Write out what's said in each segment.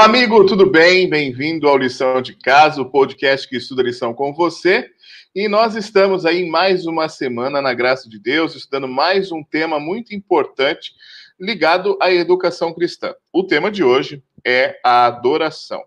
Olá, amigo, tudo bem? Bem-vindo ao Lição de Casa, o podcast que estuda lição com você. E nós estamos aí mais uma semana, na graça de Deus, estudando mais um tema muito importante ligado à educação cristã. O tema de hoje é a adoração.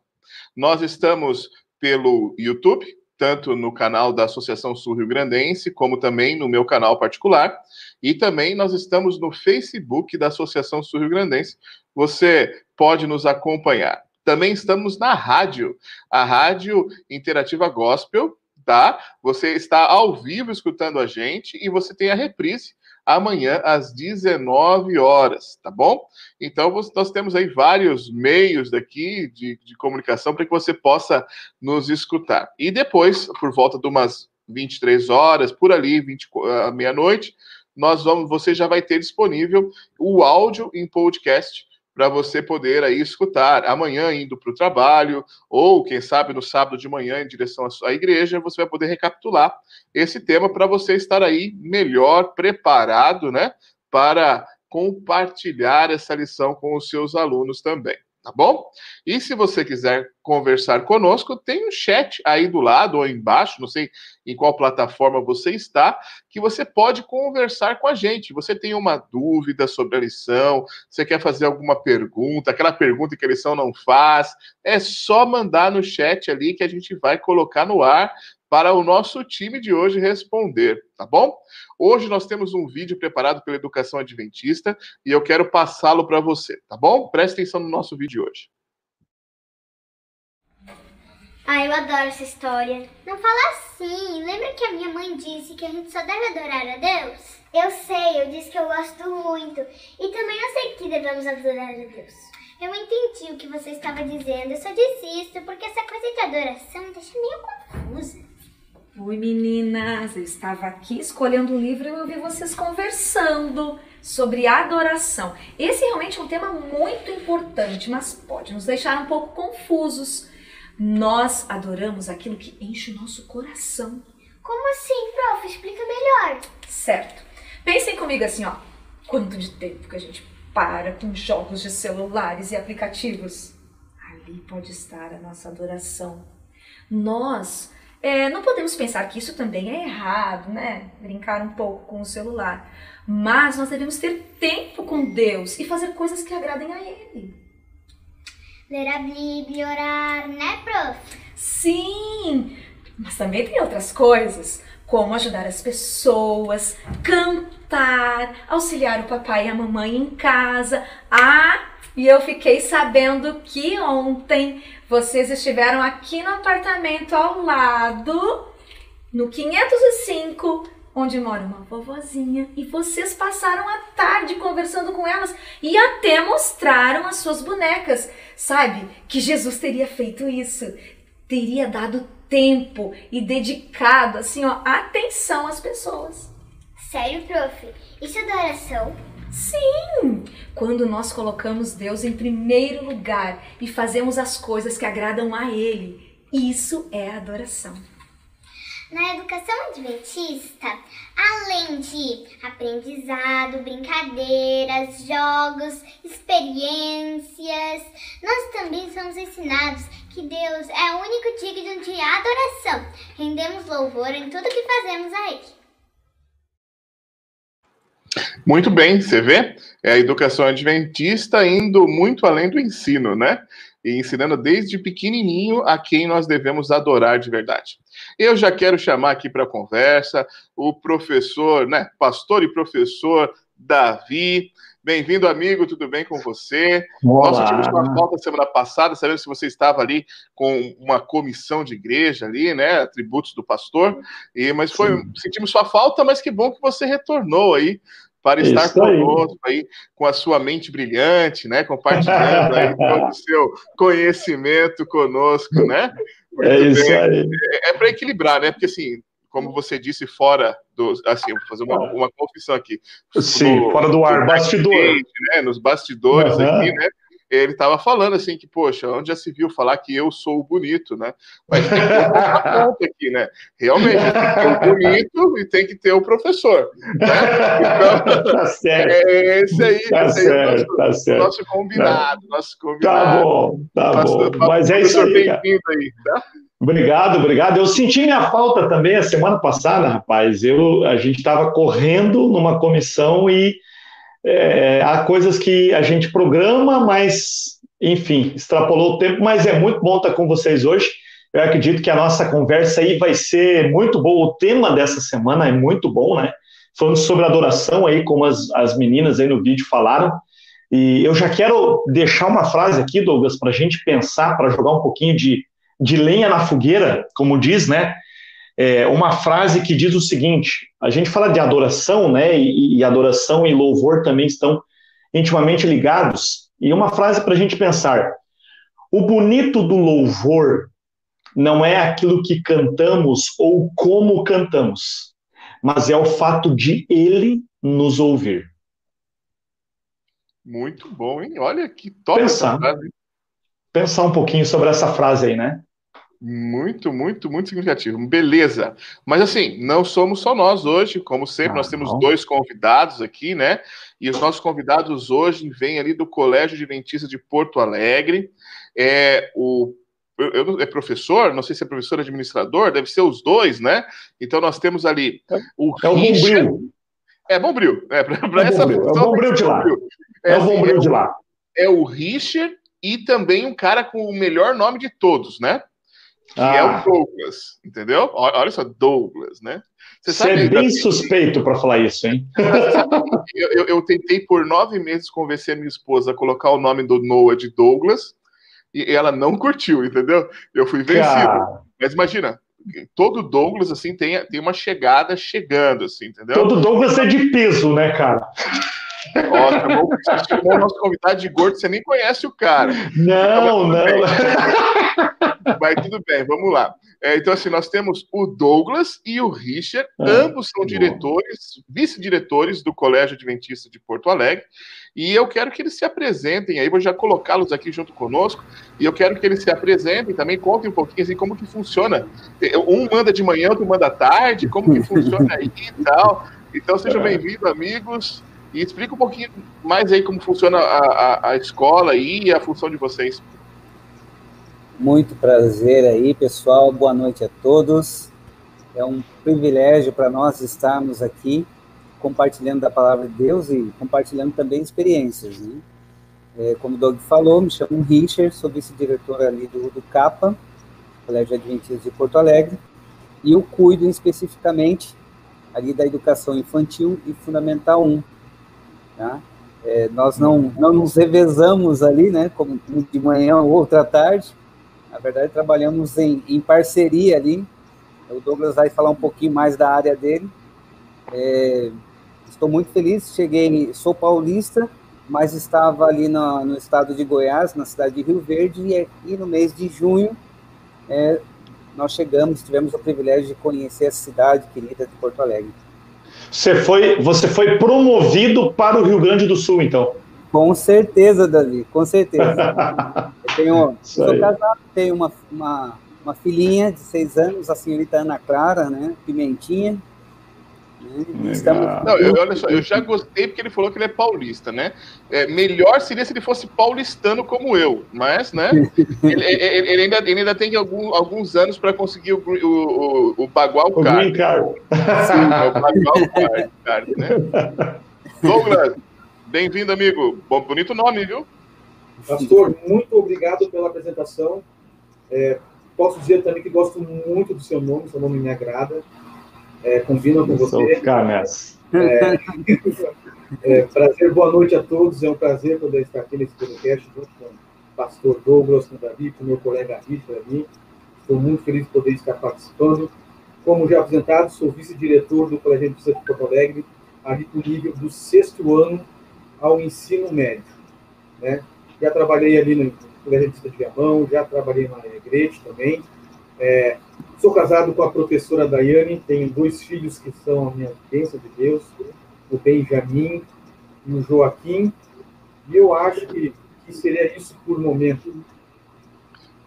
Nós estamos pelo YouTube, tanto no canal da Associação Sul Rio Grandense, como também no meu canal particular. E também nós estamos no Facebook da Associação Sul Rio Grandense. Você pode nos acompanhar. Também estamos na rádio, a Rádio Interativa Gospel, tá? Você está ao vivo escutando a gente e você tem a reprise amanhã às 19 horas, tá bom? Então, nós temos aí vários meios daqui de, de comunicação para que você possa nos escutar. E depois, por volta de umas 23 horas, por ali, 20, uh, meia-noite, nós vamos, você já vai ter disponível o áudio em podcast para você poder aí escutar amanhã indo para o trabalho, ou quem sabe no sábado de manhã em direção à igreja, você vai poder recapitular esse tema para você estar aí melhor preparado, né, para compartilhar essa lição com os seus alunos também tá bom? E se você quiser conversar conosco, tem um chat aí do lado ou embaixo, não sei em qual plataforma você está, que você pode conversar com a gente. Você tem uma dúvida sobre a lição, você quer fazer alguma pergunta, aquela pergunta que a lição não faz, é só mandar no chat ali que a gente vai colocar no ar para o nosso time de hoje responder, tá bom? Hoje nós temos um vídeo preparado pela Educação Adventista e eu quero passá-lo para você, tá bom? Preste atenção no nosso vídeo de hoje. Ah, eu adoro essa história. Não fala assim. Lembra que a minha mãe disse que a gente só deve adorar a Deus? Eu sei, eu disse que eu gosto muito. E também eu sei que devemos adorar a Deus. Eu entendi o que você estava dizendo. Eu só disse isso porque essa coisa de adoração deixa meio confusa. Oi meninas, eu estava aqui escolhendo um livro e eu ouvi vocês conversando sobre adoração. Esse realmente é um tema muito importante, mas pode nos deixar um pouco confusos. Nós adoramos aquilo que enche o nosso coração. Como assim, prof? Explica melhor. Certo. Pensem comigo assim, ó. Quanto de tempo que a gente para com jogos de celulares e aplicativos? Ali pode estar a nossa adoração. Nós é, não podemos pensar que isso também é errado, né? Brincar um pouco com o celular. Mas nós devemos ter tempo com Deus e fazer coisas que agradem a Ele. Ler a Bíblia, orar, né, prof? Sim! Mas também tem outras coisas, como ajudar as pessoas, cantar, auxiliar o papai e a mamãe em casa. Ah, e eu fiquei sabendo que ontem vocês estiveram aqui no apartamento ao lado, no 505, onde mora uma vovozinha, e vocês passaram a tarde conversando com elas e até mostraram as suas bonecas. Sabe que Jesus teria feito isso? Teria dado tempo e dedicado assim, ó, atenção às pessoas. Sério, prof? Isso é adoração? Sim! Quando nós colocamos Deus em primeiro lugar e fazemos as coisas que agradam a Ele, isso é adoração. Na educação adventista, além de aprendizado, brincadeiras, jogos, experiências, nós também somos ensinados que Deus é o único digno de adoração. Rendemos louvor em tudo que fazemos a Ele. Muito bem, você vê? É a educação adventista indo muito além do ensino, né? E ensinando desde pequenininho a quem nós devemos adorar de verdade. Eu já quero chamar aqui para a conversa o professor, né? Pastor e professor Davi. Bem-vindo, amigo, tudo bem com você? Olá. Nós tivemos uma falta semana passada, sabendo se você estava ali com uma comissão de igreja ali, né? Atributos do pastor, e, mas foi, sentimos sua falta, mas que bom que você retornou aí para estar Isso aí. conosco aí, com a sua mente brilhante, né? Compartilhando aí todo o seu conhecimento conosco, né? Muito É isso bem. aí. É, é para equilibrar, né? Porque assim, como você disse, fora do. Assim, vou fazer uma, uma confissão aqui. Sim, No- fora do ar, bastidor. Né? Nos bastidores Aham. aqui, né? Ele estava falando assim que, poxa, onde já se viu falar que eu sou o bonito, né? Mas tem que ter uma conta aqui, né? Realmente, tem que ter o bonito e tem que ter o professor. Né? Então, tá certo. é esse aí, Tá esse aí é certo, nosso, tá certo. nosso combinado, nosso Tá combinado. bom, tá Nosso- bom. Mas é isso aí. Bem-vindo aí, tá? Obrigado, obrigado. Eu senti minha falta também a semana passada, rapaz. Eu, a gente estava correndo numa comissão e é, há coisas que a gente programa, mas, enfim, extrapolou o tempo. Mas é muito bom estar com vocês hoje. Eu acredito que a nossa conversa aí vai ser muito boa. O tema dessa semana é muito bom, né? Falando sobre adoração aí, como as, as meninas aí no vídeo falaram. E eu já quero deixar uma frase aqui, Douglas, para a gente pensar, para jogar um pouquinho de, de lenha na fogueira, como diz, né? É uma frase que diz o seguinte: a gente fala de adoração, né? E, e adoração e louvor também estão intimamente ligados. E uma frase para a gente pensar: o bonito do louvor não é aquilo que cantamos ou como cantamos, mas é o fato de ele nos ouvir. Muito bom, hein? Olha que top Pensar. essa frase. Pensar um pouquinho sobre essa frase aí, né? Muito, muito, muito significativo. Beleza. Mas assim, não somos só nós hoje, como sempre, Ah, nós temos não. dois convidados aqui, né? E os nossos convidados hoje vêm ali do Colégio Adventista de Porto Alegre. É o eu, é professor, não sei se é professor ou administrador, deve ser os dois, né? Então nós temos ali o É o Richard- Bombril. É Bombril, é, para É essa Bombril, é o função Bombril de lá. Bombril. É o assim, Bombril de lá. é o Richard e também um cara com o melhor nome de todos, né? Que é Ah. o Douglas, entendeu? Olha só, Douglas, né? Você é bem suspeito para falar isso, hein? você sabe eu, eu- eu tentei por nove meses convencer a minha esposa a colocar o nome do Noah de Douglas e ela não curtiu, entendeu? Eu fui vencido. Cara, Mas imagina, todo Douglas assim tem, tem uma chegada chegando, assim, entendeu? todo Douglas é de peso, né, cara? Ó, chamou, você chamou o nosso convidado de gordo, você nem conhece o cara. Não, não. Mas tudo bem, vamos lá. É, então, assim, nós temos o Douglas e o Richard, Ah, ambos são bom. diretores, vice-diretores do Colégio Adventista de Porto Alegre, e eu quero que eles se apresentem aí, vou já colocá-los aqui junto conosco, e eu quero que eles se apresentem também, contem um pouquinho assim como que funciona. Um manda de manhã, outro manda à tarde, como que funciona aí e tal. Então, sejam É. bem-vindos, amigos, e explica um pouquinho mais aí como funciona a, a, a escola e a função de vocês. Muito prazer aí, pessoal. Boa noite a todos. É um privilégio para nós estarmos aqui compartilhando da palavra de Deus e compartilhando também experiências. Né? É, como o Doug falou, me chamo Richard, sou vice-diretor ali do, do CAPA, Colégio Adventista de Porto Alegre, e eu cuido especificamente ali da educação infantil e fundamental 1. Tá? É, nós não, não nos revezamos ali, né, como de manhã ou outra tarde, na verdade, trabalhamos em, em parceria ali. O Douglas vai falar um pouquinho mais da área dele. É, estou muito feliz. Cheguei, sou paulista, mas estava ali no, no, estado de Goiás, na cidade de Rio Verde, e, e no mês de junho é, nós chegamos, tivemos o privilégio de conhecer a cidade querida de Porto Alegre. Você foi, você foi promovido para o Rio Grande do Sul, então? Com certeza, Davi, com certeza. Eu tenho, Isso sou aí. casado, tenho uma, uma, uma filhinha de seis anos, a senhorita Ana Clara, né? Pimentinha. Né? Legal. Estamos Não, eu, olha só, eu já gostei porque ele falou que ele é paulista, né? É, melhor seria se ele fosse paulistano como eu, mas, né? Ele, ele- ele ainda, ele ainda tem algum- alguns anos para conseguir o, o, o, o Bagual O Card. Green Card. Sim, é o card, né? Douglas, bem-vindo, amigo. Bom, bonito nome, viu? Pastor, muito obrigado pela apresentação. É, posso dizer também que gosto muito do seu nome, seu nome me agrada. É, combina com você. ficar nessa. É, prazer, boa noite a todos. É um prazer poder estar aqui nesse podcast junto com o pastor Douglas, com o Davi, com o meu colega Richard ali. Estou muito feliz de poder estar participando. Como já apresentado, sou vice-diretor do Colégio de Porto Alegre, ali do nível do sexto ano ao ensino médio. Né? Já trabalhei ali no Colégio de Viamão, já trabalhei na Alegrete também. É, sou casado com a professora Daiane, tenho dois filhos que são a minha bênção de Deus, o Benjamin e o Joaquim. E eu acho que que seria isso por momento.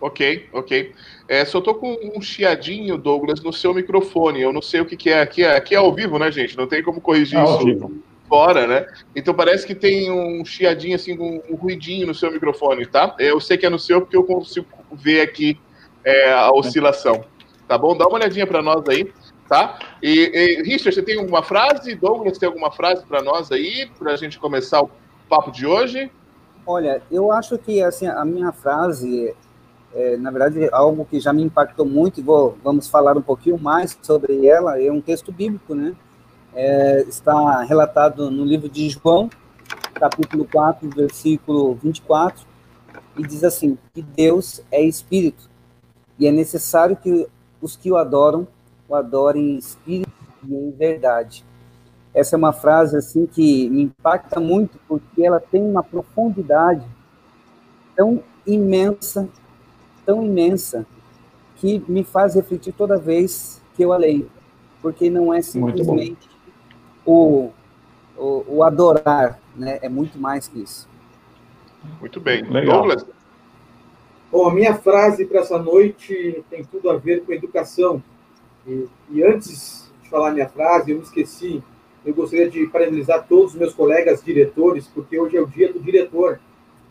Ok, ok. É, só tô com um chiadinho, Douglas, no seu microfone. Eu não sei o que, que é. Aqui, é. aqui é ao vivo, né, gente? Não tem como corrigir É isso vivo. fora, né? Então parece que tem um chiadinho, assim, um, um ruidinho no seu microfone, tá? Eu sei que é no seu porque eu consigo ver aqui é, a oscilação. Tá bom? Dá uma olhadinha para nós aí, tá? E, e Richard, você tem alguma frase? Douglas, tem alguma frase para nós aí, para a gente começar o papo de hoje? Olha, eu acho que assim a minha frase, é, na verdade, é algo que já me impactou muito e vou, vamos falar um pouquinho mais sobre ela. É um texto bíblico, né? É, está relatado no livro de João, capítulo 4, versículo 24, e diz assim: que Deus é espírito e é necessário que os que o adoram o adorem em espírito e em verdade. Essa é uma frase assim que me impacta muito porque ela tem uma profundidade tão imensa, tão imensa que me faz refletir toda vez que eu a leio, porque não é simplesmente o, o, o adorar, né? É muito mais que isso. Muito bem. Legal. Douglas, Bom, a minha frase para essa noite tem tudo a ver com educação. E, e antes de falar minha frase, eu me esqueci. Eu gostaria de parabenizar todos os meus colegas diretores, porque hoje é o dia do diretor.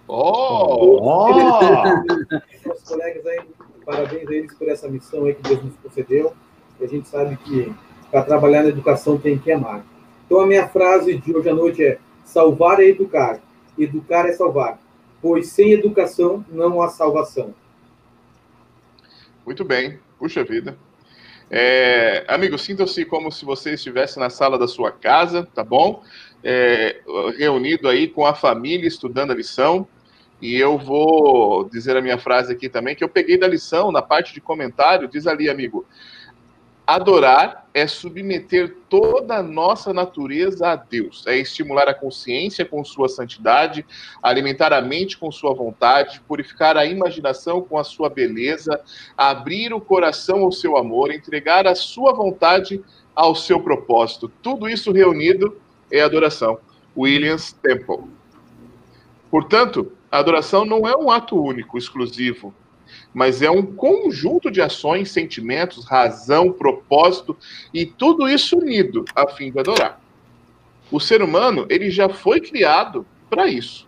oh, Ó, Meus colegas aí, parabéns a eles por essa missão aí que Deus nos concedeu. E a gente sabe que para trabalhar na educação tem que amar. Então a minha frase de hoje à noite é: salvar é educar, educar é salvar, pois sem educação não há salvação. Muito bem, puxa vida. É, amigo, sinta-se como se você estivesse na sala da sua casa, tá bom? É, reunido aí com a família, estudando a lição. E eu vou dizer a minha frase aqui também, que eu peguei da lição, na parte de comentário, diz ali, amigo. Adorar é submeter toda a nossa natureza a Deus, é estimular a consciência com sua santidade, alimentar a mente com sua vontade, purificar a imaginação com a sua beleza, abrir o coração ao seu amor, entregar a sua vontade ao seu propósito. Tudo isso reunido é adoração. Williams Temple. Portanto, a adoração não é um ato único, exclusivo, mas é um conjunto de ações, sentimentos, razão, propósito e tudo isso unido a fim de adorar. O ser humano, ele já foi criado para isso.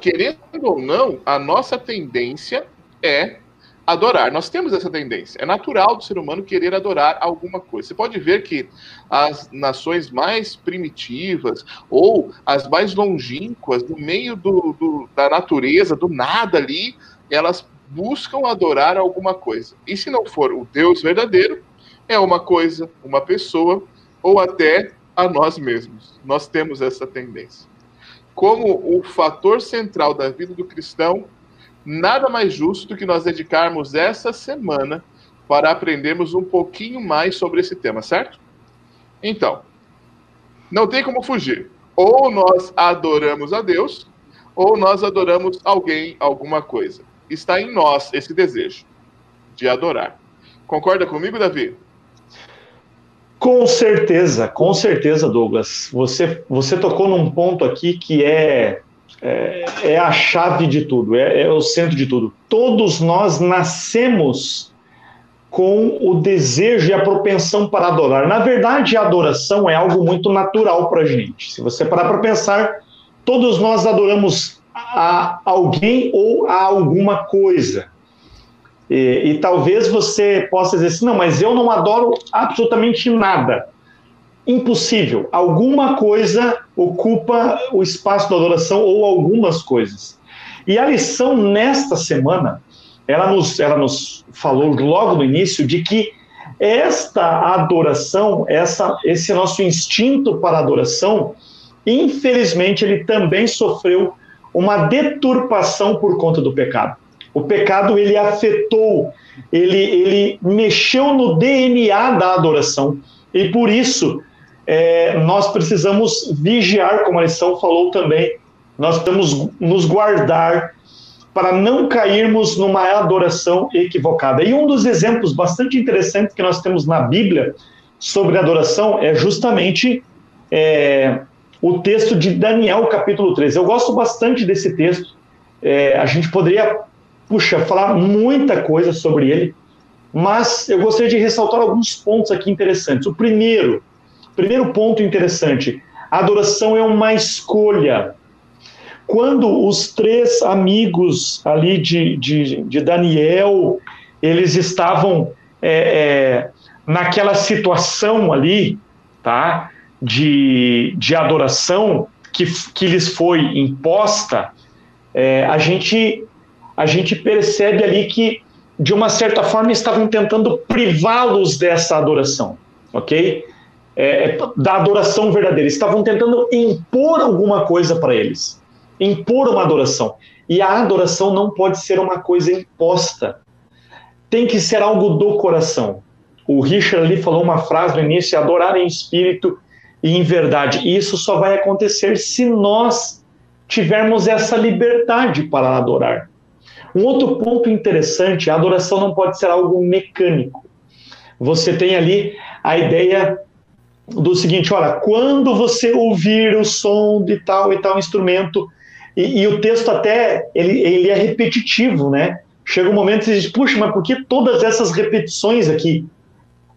Querendo ou não, a nossa tendência é adorar. Nós temos essa tendência. É natural do ser humano querer adorar alguma coisa. Você pode ver que as nações mais primitivas ou as mais longínquas, no meio do, do, da natureza, do nada ali, elas buscam adorar alguma coisa. E se não for o Deus verdadeiro, é uma coisa, uma pessoa ou até a nós mesmos. Nós temos essa tendência. Como o fator central da vida do cristão, nada mais justo do que nós dedicarmos essa semana para aprendermos um pouquinho mais sobre esse tema, certo? Então, não tem como fugir. Ou nós adoramos a Deus, ou nós adoramos alguém, alguma coisa. Está em nós esse desejo de adorar. Concorda comigo, Davi? Com certeza, com certeza, Douglas. Você, você tocou num ponto aqui que é, é, é a chave de tudo, é, é o centro de tudo. Todos nós nascemos com o desejo e a propensão para adorar. Na verdade, a adoração é algo muito natural para a gente. Se você parar para pensar, todos nós adoramos a alguém ou a alguma coisa. E, e, talvez você possa dizer assim, não, mas eu não adoro absolutamente nada. Impossível. Alguma coisa ocupa o espaço da adoração ou algumas coisas. E a lição nesta semana, ela nos, ela nos falou logo no início de que esta adoração, essa, esse nosso instinto para adoração, infelizmente ele também sofreu uma deturpação por conta do pecado. O pecado ele afetou, ele, ele mexeu no DNA da adoração e por isso é, nós precisamos vigiar, como a lição falou também, nós precisamos nos guardar para não cairmos numa adoração equivocada. E um dos exemplos bastante interessantes que nós temos na Bíblia sobre adoração é justamente é, o texto de Daniel, capítulo 13. Eu gosto bastante desse texto, é, a gente poderia, puxa, falar muita coisa sobre ele, mas eu gostaria de ressaltar alguns pontos aqui interessantes. O primeiro, primeiro ponto interessante, a adoração é uma escolha. Quando os três amigos ali de, de, de Daniel, eles estavam é, é, naquela situação ali, tá, de, de adoração que, que lhes foi imposta, é, a gente a gente percebe ali que de uma certa forma estavam tentando privá-los dessa adoração, ok? É, é da adoração verdadeira. Estavam tentando impor alguma coisa para eles, impor uma adoração. E a adoração não pode ser uma coisa imposta. Tem que ser algo do coração. O Richard ali falou uma frase no início: adorar em espírito e em verdade. E isso só vai acontecer se nós tivermos essa liberdade para adorar. Um outro ponto interessante: a adoração não pode ser algo mecânico. Você tem ali a ideia do seguinte: olha, quando você ouvir o som de tal e tal instrumento, e, e o texto até ele, ele é repetitivo, né? Chega um momento que você diz, puxa, mas por que todas essas repetições aqui?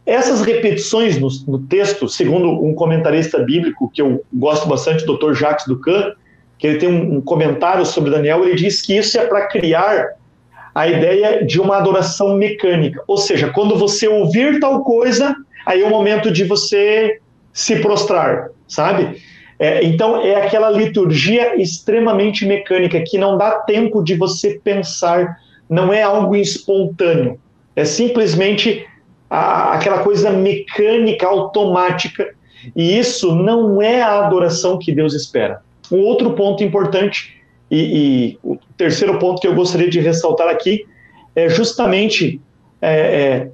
Essas repetições no, no, texto, segundo um comentarista bíblico que eu gosto bastante, o Dr. Jacques Ducan, que ele tem um, um comentário sobre Daniel, ele diz que isso é para criar a ideia de uma adoração mecânica. Ou seja, quando você ouvir tal coisa, aí é o momento de você se prostrar, sabe? É, então, é aquela liturgia extremamente mecânica, que não dá tempo de você pensar, não é algo espontâneo. É simplesmente a, aquela coisa mecânica, automática. E isso não é a adoração que Deus espera. Um outro ponto importante, e, e o terceiro ponto que eu gostaria de ressaltar aqui, é justamente é, é,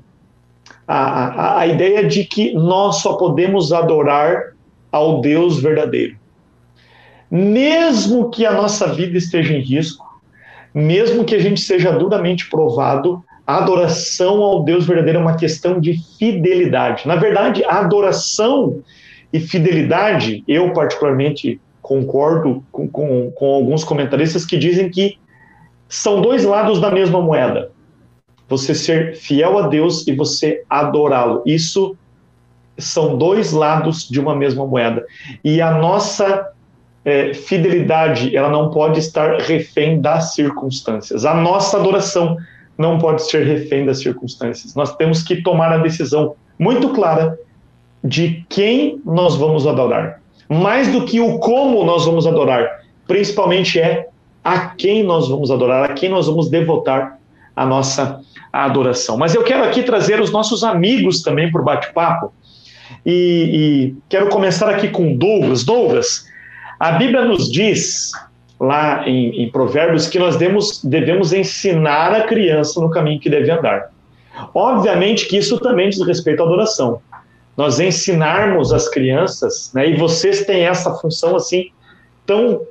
a, a, a ideia de que nós só podemos adorar ao Deus verdadeiro. Mesmo que a nossa vida esteja em risco, mesmo que a gente seja duramente provado, a adoração ao Deus verdadeiro é uma questão de fidelidade. Na verdade, adoração e fidelidade, eu particularmente concordo com, com, com alguns comentaristas que dizem que são dois lados da mesma moeda. Você ser fiel a Deus e você adorá-lo. Isso são dois lados de uma mesma moeda. E a nossa é, fidelidade, ela não pode estar refém das circunstâncias. A nossa adoração não pode ser refém das circunstâncias. Nós temos que tomar a decisão muito clara de quem nós vamos adorar mais do que o como nós vamos adorar, principalmente é a quem nós vamos adorar, a quem nós vamos devotar a nossa adoração. Mas eu quero aqui trazer os nossos amigos também para o bate-papo. E, e, quero começar aqui com Douglas. Douglas, a Bíblia nos diz lá em, em Provérbios que nós devemos, devemos ensinar a criança no caminho que deve andar. Obviamente que isso também diz respeito à adoração nós ensinarmos as crianças, né, e vocês têm essa função assim tão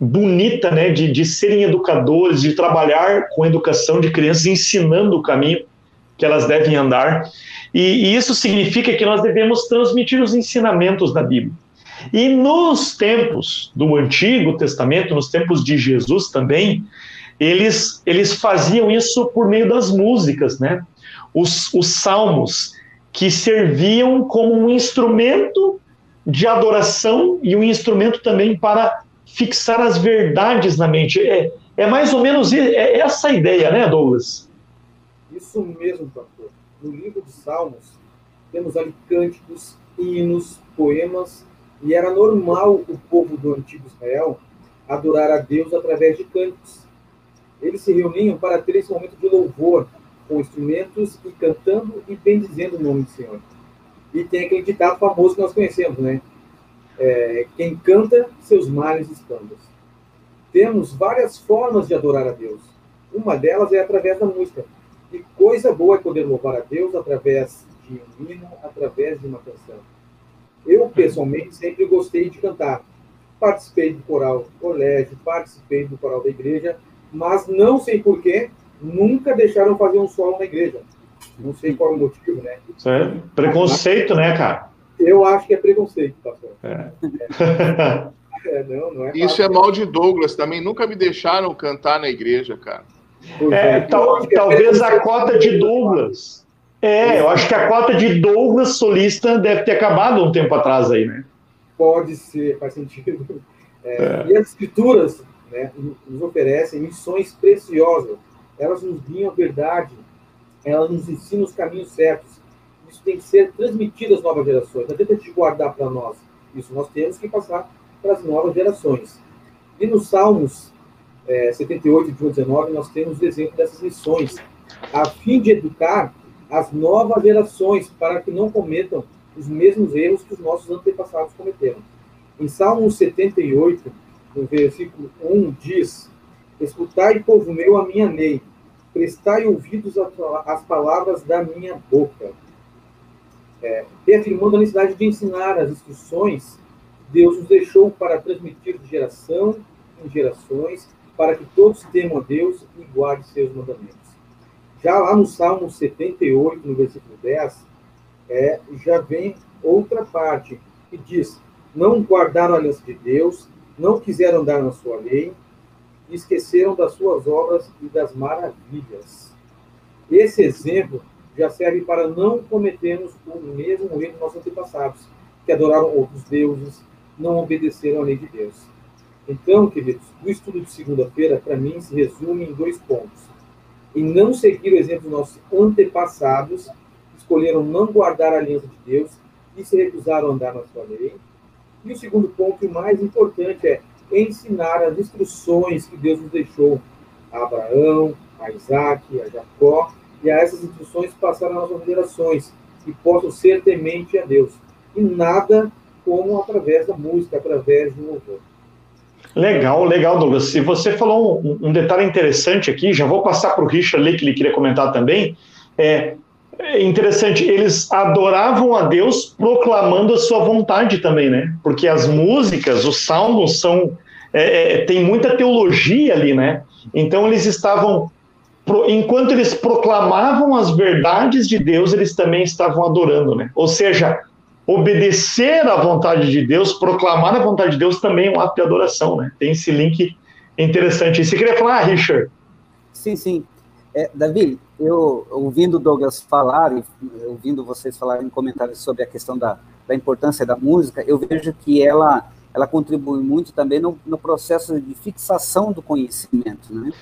bonita, né, de, de serem educadores, de trabalhar com educação de crianças, ensinando o caminho que elas devem andar, e, e isso significa que nós devemos transmitir os ensinamentos da Bíblia. E nos tempos do Antigo Testamento, nos tempos de Jesus também, eles, eles faziam isso por meio das músicas, né? Os, os salmos, que serviam como um instrumento de adoração e um instrumento também para fixar as verdades na mente. É, é mais ou menos é essa a ideia, né, Douglas? Isso mesmo, pastor. No livro de Salmos, temos ali cânticos, hinos, poemas, e era normal o povo do antigo Israel adorar a Deus através de cânticos. Eles se reuniam para ter esse momento de louvor, com instrumentos e cantando e bendizendo o nome do Senhor. E tem aquele ditado famoso que nós conhecemos, né? É, quem canta, seus males expandam. Temos várias formas de adorar a Deus. Uma delas é através da música. E coisa boa é poder louvar a Deus através de um hino, através de uma canção. Eu, pessoalmente, sempre gostei de cantar. Participei do coral do colégio, participei do coral da igreja, mas não sei porquê, nunca deixaram fazer um solo na igreja. Não sei qual é o motivo, né? Isso é preconceito, né, cara? Eu acho que é preconceito, pastor. É. É, não, não é Isso é mal de Douglas também. Nunca me deixaram cantar na igreja, cara. É, é tal, talvez a cota de Douglas. É, eu acho que a cota de Douglas solista deve ter acabado um tempo atrás aí, né? Pode ser, faz sentido. É, é. E as escrituras né, nos oferecem missões preciosas. Elas nos guiam a verdade, elas nos ensinam os caminhos certos. Isso tem que ser transmitido às novas gerações. Não adianta de guardar para nós. Isso nós temos que passar para as novas gerações. E nos Salmos é, 78 e 19, nós temos o exemplo dessas lições, a fim de educar as novas gerações para que não cometam os mesmos erros que os nossos antepassados cometeram. Em Salmo 78, no versículo 1, diz: Escutai, povo meu, a minha lei, prestai ouvidos às palavras da minha boca. É, reafirmando a necessidade de ensinar as instruções Deus nos deixou para transmitir de geração em gerações, para que todos temam a Deus e guardem seus mandamentos. Já lá no Salmo 78, no versículo 10, é, já vem outra parte que diz: Não guardaram a aliança de Deus, não quiseram andar na sua lei, esqueceram das suas obras e das maravilhas. Esse exemplo já serve para não cometermos o mesmo erro dos nossos antepassados, que adoraram outros deuses, não obedeceram à lei de Deus. Então, queridos, o estudo de segunda-feira, para mim, se resume em dois pontos. Em não seguir o exemplo dos nossos antepassados, escolheram não guardar a aliança de Deus e se recusaram a andar na sua lei. E o segundo ponto, o mais importante, é ensinar as instruções que Deus nos deixou a Abraão, a Isaac, a Jacó, e a essas instruções passar às nossas gerações, que possam ser temente a Deus. E nada como através da música, através do louvor. Legal, legal, Douglas. Se você falou um, um, detalhe interessante aqui, já vou passar para o Richard ali, que ele queria comentar também. É, é interessante, eles adoravam a Deus proclamando a sua vontade também, né? Porque as músicas, os salmos são. É, é, tem muita teologia ali, né? Então eles estavam. Enquanto eles proclamavam as verdades de Deus, eles também estavam adorando, né? Ou seja, obedecer à vontade de Deus, proclamar a vontade de Deus também é um ato de adoração, né? Tem esse link interessante. Você queria falar, Richard? Sim, sim. É, Davi, eu ouvindo o Douglas falar e ouvindo vocês falarem em comentários sobre a questão da, da importância da música, eu vejo que ela ela contribui muito também no, no processo de fixação do conhecimento, né?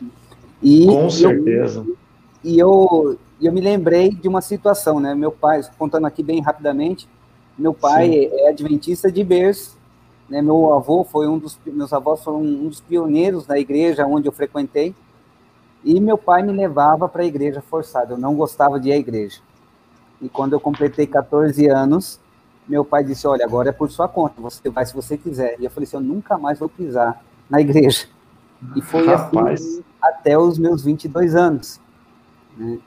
E Com certeza. Eu, e eu, eu me lembrei de uma situação, né? Meu pai, contando aqui bem rapidamente, meu pai Sim. é adventista de berço, né? Meu avô foi um dos meus avós foram um dos pioneiros da igreja onde eu frequentei. E meu pai me levava para a igreja forçado. Eu não gostava de ir à igreja. E quando eu completei 14 anos, meu pai disse: "Olha, agora é por sua conta. Você vai se você quiser". E eu falei assim: "Eu nunca mais vou pisar na igreja". E foi assim Rapaz. assim até os meus 22 anos. Né?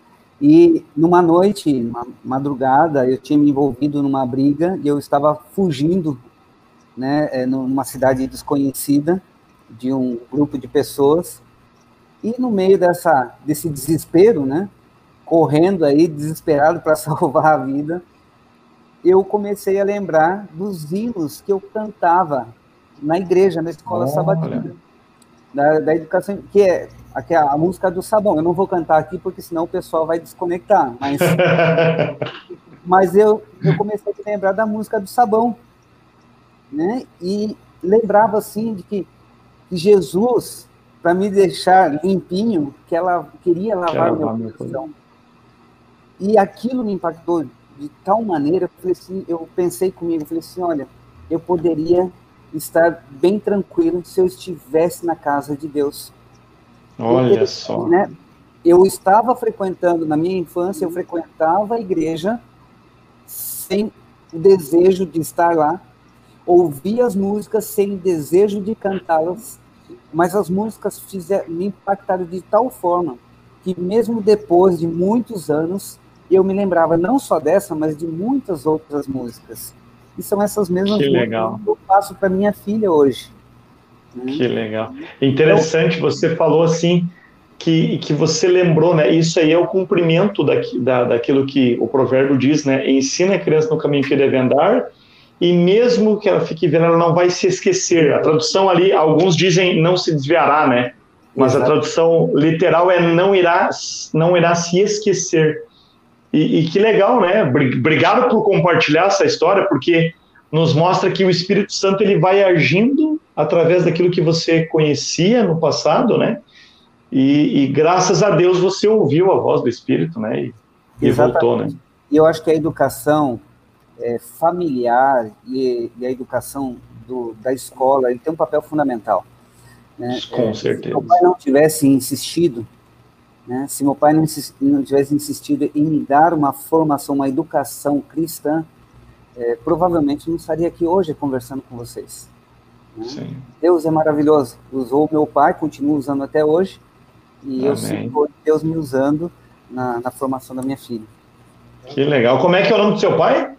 E numa noite, uma madrugada, eu tinha me envolvido numa briga e eu estava fugindo, né, é, numa cidade desconhecida de um grupo de pessoas. E no meio dessa desse desespero, né, correndo aí desesperado para salvar a vida, eu comecei a lembrar dos hinos que eu cantava na igreja, na escola Olha. sabatina, da, da educação, que é Aqui a música do sabão. Eu não vou cantar aqui porque senão o pessoal vai desconectar. Mas, mas eu, eu comecei a lembrar da música do sabão. Né? E lembrava assim de que, que Jesus, para me deixar limpinho, que ela queria lavar meu coração. E aquilo me impactou de tal maneira, eu, assim, eu pensei comigo, falei assim, olha, eu poderia estar bem tranquilo se eu estivesse na casa de Deus Olha Porque, só. Né, eu estava frequentando, na minha infância, eu frequentava a igreja sem o desejo de estar lá, ouvia as músicas sem desejo de cantá-las, mas as músicas fizeram, me impactaram de tal forma que mesmo depois de muitos anos, eu me lembrava não só dessa, mas de muitas outras músicas. E são essas mesmas que músicas legal. que eu faço para minha filha hoje. Que legal. Interessante, você falou assim que, que você lembrou, né? Isso aí é o cumprimento da, da, daquilo que o provérbio diz, né? Ensina a criança no caminho que deve andar, e mesmo que ela fique vendo, ela não vai se esquecer. A tradução ali, alguns dizem não se desviará, né? Mas Exato. a tradução literal é não irá, não irá se esquecer. E, e, que legal, né? Obrigado por compartilhar essa história, porque nos mostra que o Espírito Santo ele vai agindo através daquilo que você conhecia no passado, né? E, e graças a Deus você ouviu a voz do Espírito, né? E, e voltou, né? E eu acho que a educação é, familiar e, e, a educação do, da escola ele tem um papel fundamental. Né? Com é, certeza. Se meu pai não tivesse insistido, né? se meu pai não, não tivesse insistido em me dar uma formação, uma educação cristã, é, provavelmente não estaria aqui hoje conversando com vocês. Né? Deus é maravilhoso. Usou meu pai, continua usando até hoje, e Amém. eu sinto Deus me usando na, na, formação da minha filha. Que legal. Como é que é o nome do seu pai?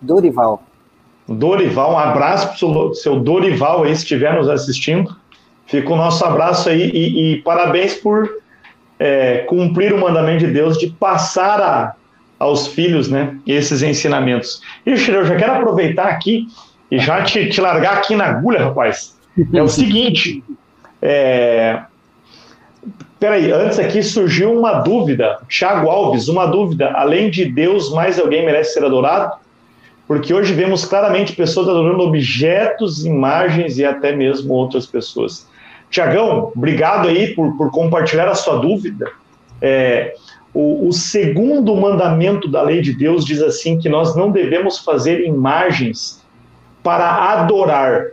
Dorival. Dorival, um abraço para o seu Dorival aí, se estiver nos assistindo. Fica o nosso abraço aí e, e parabéns por é, cumprir o mandamento de Deus de passar a, aos filhos né, esses ensinamentos. E eu já quero aproveitar aqui e já te, te largar aqui na agulha, rapaz. É o seguinte, é, Peraí, antes aqui surgiu uma dúvida. Tiago Alves, uma dúvida. Além de Deus, mais alguém merece ser adorado? Porque hoje vemos claramente pessoas adorando objetos, imagens e até mesmo outras pessoas. Tiagão, obrigado aí por, por compartilhar a sua dúvida. É, o, o segundo mandamento da lei de Deus diz assim que nós não devemos fazer imagens para adorar,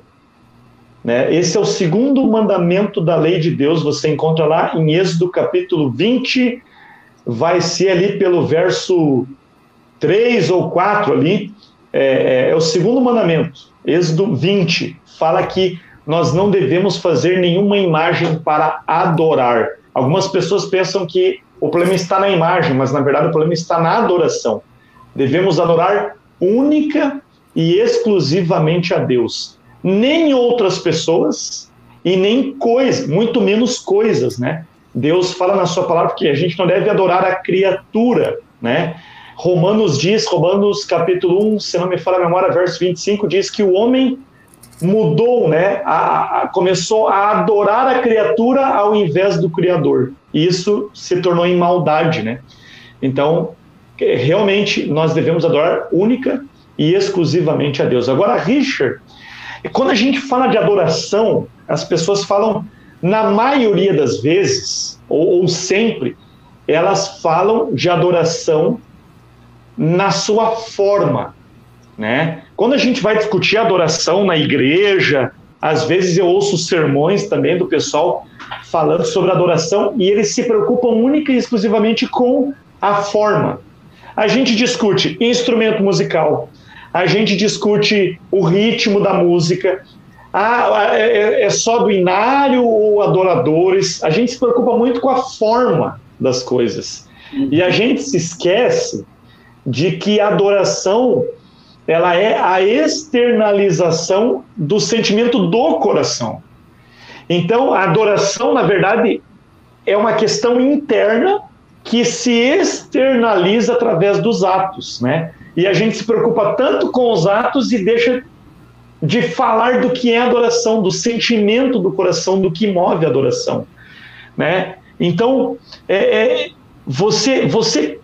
né? Esse é o segundo mandamento da lei de Deus, você encontra lá em Êxodo capítulo 20, vai ser ali pelo verso 3 ou 4 ali, é, é, é o segundo mandamento, Êxodo 20, fala que nós não devemos fazer nenhuma imagem para adorar. Algumas pessoas pensam que o problema está na imagem, mas na verdade o problema está na adoração. Devemos adorar única e exclusivamente a Deus nem outras pessoas e nem coisas, muito menos coisas, né? Deus fala na sua palavra que a gente não deve adorar a criatura, né? Romanos diz, Romanos capítulo 1, se não me falha a memória, verso 25, diz que o homem mudou, né? A, a, começou a adorar a criatura ao invés do Criador. E isso se tornou em maldade, né? Então, realmente, nós devemos adorar única e exclusivamente a Deus. Agora, Richard, quando a gente fala de adoração, as pessoas falam, na maioria das vezes, ou, ou sempre, elas falam de adoração na sua forma, né? Quando a gente vai discutir adoração na igreja, às vezes eu ouço sermões também do pessoal falando sobre adoração e eles se preocupam única e exclusivamente com a forma. A gente discute instrumento musical, a gente discute o ritmo da música. Ah, é, é, é só do inário ou adoradores? A gente se preocupa muito com a forma das coisas. E a gente se esquece de que a adoração ela é a externalização do sentimento do coração. Então, a adoração, na verdade, é uma questão interna que se externaliza através dos atos, né? E a gente se preocupa tanto com os atos e deixa de falar do que é adoração, do sentimento do coração, do que move a adoração, né? Então, é, é, você, você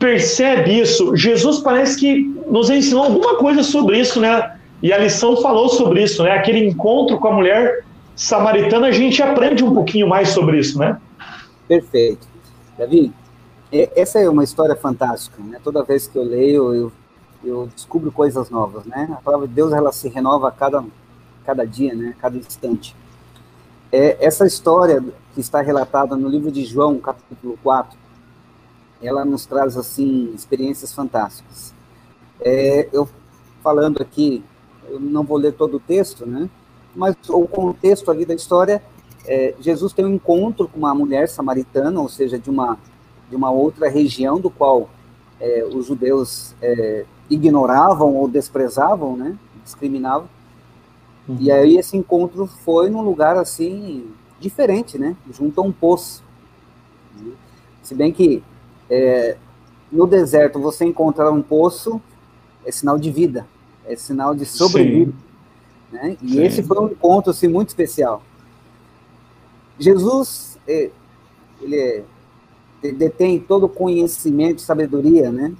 percebe isso. Jesus parece que nos ensinou alguma coisa sobre isso, né? E a lição falou sobre isso, né? Aquele encontro com a mulher samaritana, a gente aprende um pouquinho mais sobre isso, né? Perfeito. Davi, essa é uma história fantástica, né? Toda vez que eu leio, eu, eu descubro coisas novas, né? A palavra de Deus, ela se renova a cada, cada dia, né? A cada instante. É, essa história que está relatada no livro de João, capítulo 4, ela nos traz, assim, experiências fantásticas. É, eu falando aqui, eu não vou ler todo o texto, né? Mas o contexto ali da história, é, Jesus tem um encontro com uma mulher samaritana, ou seja, de uma de uma outra região do qual é, os judeus é, ignoravam ou desprezavam, né, discriminavam. Uhum. E aí esse encontro foi num lugar assim diferente, né, junto a um poço. Se bem que é, no deserto você encontrar um poço é sinal de vida, é sinal de sobrevivência. Né? E Sim. esse foi um encontro assim, muito especial. Jesus, é, ele é, detém todo o conhecimento sabedoria, né?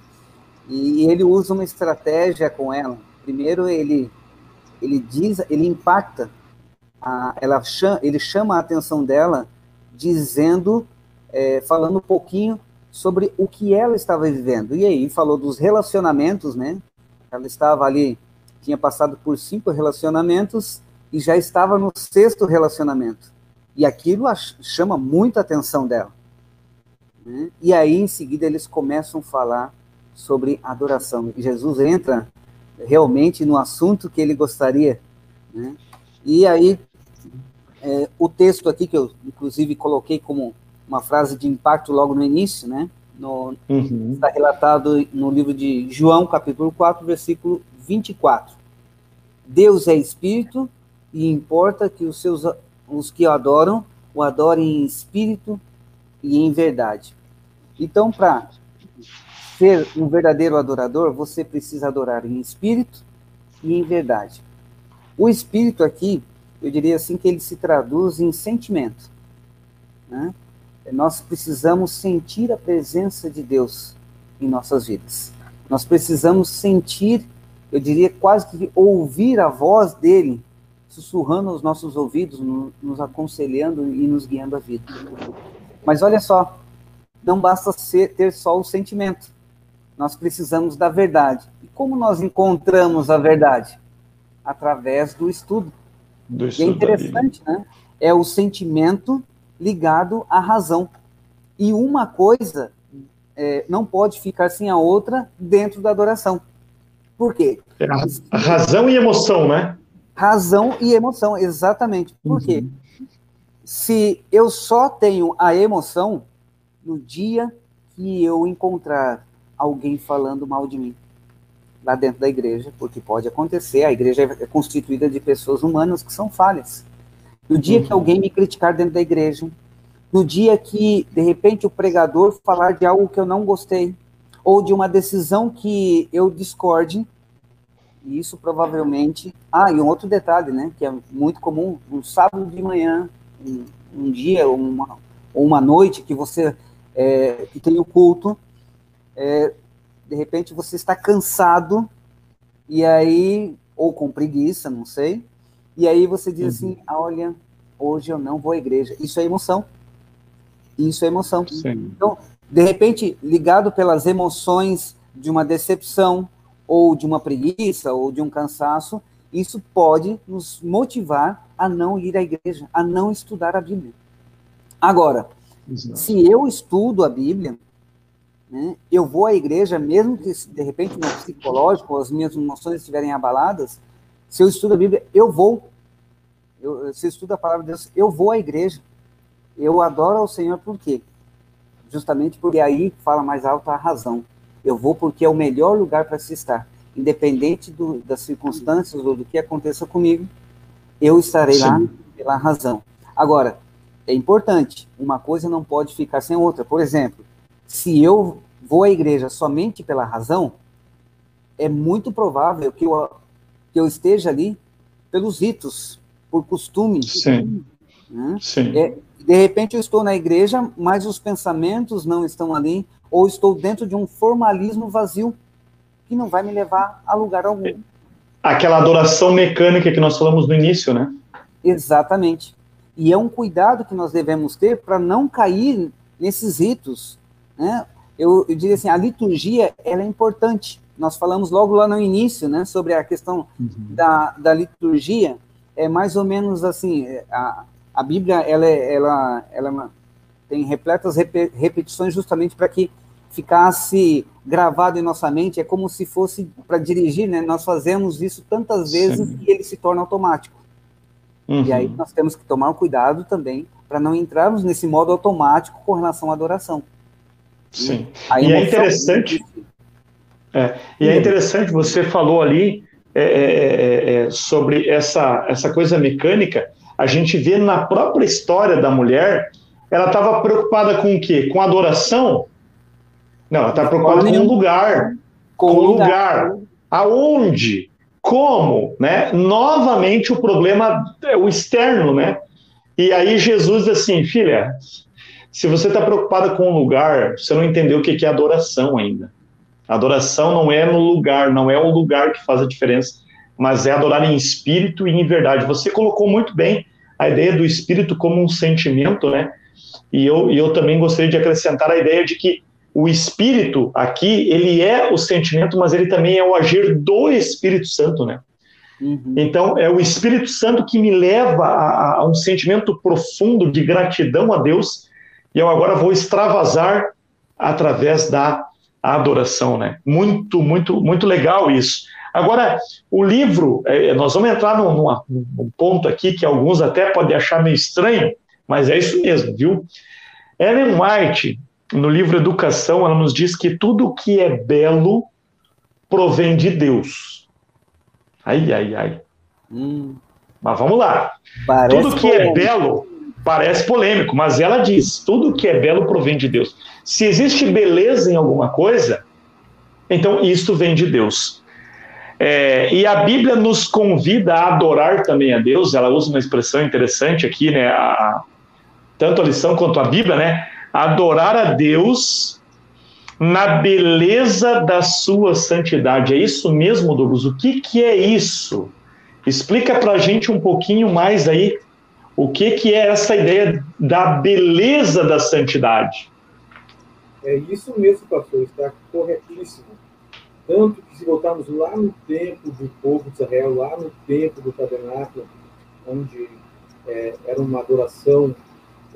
E ele usa uma estratégia com ela. Primeiro, ele ele diz, ele impacta, a, ela chama, ele chama a atenção dela, dizendo, é, falando um pouquinho sobre o que ela estava vivendo. E aí falou dos relacionamentos, né? Ela estava ali, tinha passado por cinco relacionamentos e já estava no sexto relacionamento. E aquilo chama muita atenção dela. Né? E aí, em seguida, eles começam a falar sobre adoração. E Jesus entra realmente no assunto que ele gostaria. Né? E aí, é, o texto aqui, que eu inclusive coloquei como uma frase de impacto logo no início, né? No, uhum. Está relatado no livro de João, capítulo 4, versículo 24. Deus é espírito e importa que os seus os que o adoram o adorem em espírito e em verdade. Então, para ser um verdadeiro adorador, você precisa adorar em espírito e em verdade. O espírito aqui, eu diria assim que ele se traduz em sentimento. Né? Nós precisamos sentir a presença de Deus em nossas vidas. Nós precisamos sentir, eu diria quase que ouvir a voz dele sussurrando aos nossos ouvidos, nos aconselhando e nos guiando a vida. Mas olha só, não basta ser, ter só o sentimento. Nós precisamos da verdade. E como nós encontramos a verdade? Através do estudo. Do estudo e é interessante, né? É o sentimento ligado à razão. E uma coisa é, não pode ficar sem a outra dentro da adoração. Por quê? É a razão e emoção, né? Razão e emoção, exatamente. Por quê? Se eu só tenho a emoção, no dia que eu encontrar alguém falando mal de mim lá dentro da igreja, porque pode acontecer, a igreja é constituída de pessoas humanas que são falhas. No dia uhum. que alguém me criticar dentro da igreja, no dia que, de repente, o pregador falar de algo que eu não gostei, ou de uma decisão que eu discorde, isso provavelmente. Ah, e um outro detalhe, né, que é muito comum, um sábado de manhã, um, um dia, uma, uma noite que você é, que tem o culto, é, de repente você está cansado e aí ou com preguiça, não sei, e aí você diz uhum. assim, ah, olha, hoje eu não vou à igreja. Isso é emoção. Isso é emoção. Sim. Então, de repente, ligado pelas emoções de uma decepção ou de uma preguiça ou de um cansaço, isso pode nos motivar a não ir à igreja, a não estudar a Bíblia. Agora, Exato. se eu estudo a Bíblia, né, eu vou à igreja, mesmo que de repente no psicológico as minhas emoções estiverem abaladas, se eu estudo a Bíblia, eu vou. Eu, se eu estudo a palavra de Deus, eu vou à igreja. Eu adoro ao Senhor por quê? Justamente porque aí fala mais alto a razão. Eu vou porque é o melhor lugar para se estar. Independente do, das circunstâncias ou do que aconteça comigo, eu estarei Sim. lá pela razão. Agora, é importante, uma coisa não pode ficar sem outra. Por exemplo, se eu vou à igreja somente pela razão, é muito provável que eu, que eu esteja ali pelos ritos, por costume. Sim. Né? Sim. É, de repente eu estou na igreja, mas os pensamentos não estão ali, ou estou dentro de um formalismo vazio que não vai me levar a lugar algum. Aquela adoração mecânica que nós falamos no início, né? Exatamente. E é um cuidado que nós devemos ter para não cair nesses ritos né? Eu, eu diria assim, a liturgia ela é importante. Nós falamos logo lá no início, né, sobre a questão uhum. da, da liturgia. É mais ou menos assim, a, a Bíblia ela, é, ela, ela tem repletas rep, repetições justamente para que ficasse gravado em nossa mente. É como se fosse para dirigir, né? Nós fazemos isso tantas vezes Sim. que ele se torna automático. Uhum. E aí nós temos que tomar um cuidado também para não entrarmos nesse modo automático com relação à adoração. Sim. E é interessante. É, e é interessante, você falou ali é é, é, é, sobre essa, essa coisa mecânica. A gente vê na própria história da mulher, ela estava preocupada com o quê? Com adoração? Não, ela estava preocupada com o lugar. Com o lugar. lugar. Aonde? como, né? Novamente o problema é o externo, né? E aí Jesus diz assim, filha, se você está preocupada com o lugar, você não entendeu o que é adoração ainda. Adoração não é no lugar, não é o lugar que faz a diferença, mas é adorar em espírito e em verdade. Você colocou muito bem a ideia do espírito como um sentimento, né? E eu, e eu também gostaria de acrescentar a ideia de que o espírito aqui, ele é o sentimento, mas ele também é o agir do Espírito Santo, né? Uhum. Então, é o Espírito Santo que me leva a, a, um sentimento profundo de gratidão a Deus, e eu agora vou extravasar através da adoração, né? Muito, muito, muito legal isso. Agora, o livro, é, nós vamos entrar num, num, ponto aqui que alguns até podem achar meio estranho, mas é isso mesmo, viu? Ellen White, no livro Educação, ela nos diz que tudo que é belo provém de Deus. Ai, ai, ai. Hum. Mas vamos lá. Parece tudo que é polêmico. é belo parece polêmico, mas ela diz: tudo que é belo provém de Deus. Se existe beleza em alguma coisa, então isto vem de Deus. É, e a Bíblia nos convida a adorar também a Deus. Ela usa uma expressão interessante aqui, né? A, tanto a lição quanto a Bíblia, né? Adorar a Deus na beleza da sua santidade. É isso mesmo, Douglas? O que, que é isso? Explica para a gente um pouquinho mais aí o que, que é essa ideia da beleza da santidade. É isso mesmo, pastor, está corretíssimo. Tanto que se voltarmos lá no tempo do povo de Israel, lá no tempo do tabernáculo, onde é, era uma adoração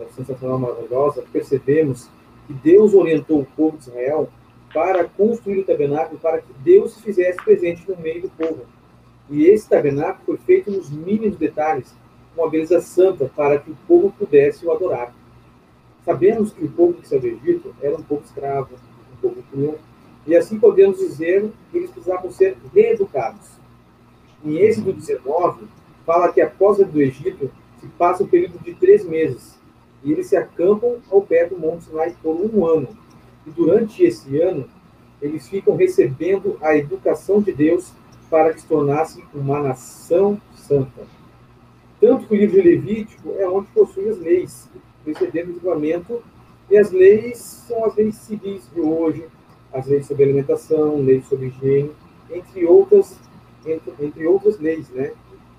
sensacional maravilhosa, percebemos que Deus orientou o povo de Israel para construir o tabernáculo, para que Deus se fizesse presente no meio do povo. E esse tabernáculo foi feito nos mínimos detalhes, uma beleza santa, para que o povo pudesse o adorar. Sabemos que o povo que saiu do Egito era um povo escravo, um povo cruel, e assim podemos dizer que eles precisavam ser reeducados. Em Êxodo 19, fala que após a do Egito se passa um período de três meses, e eles se acampam ao pé do Monte Sinai por um ano. E durante esse ano, eles ficam recebendo a educação de Deus para que se tornassem uma nação santa. Tanto que o livro de Levítico é onde possui as leis, precedendo o julgamento, e as leis são as leis civis de hoje, as leis sobre alimentação, leis sobre higiene, entre outras, entre, entre outras leis, né?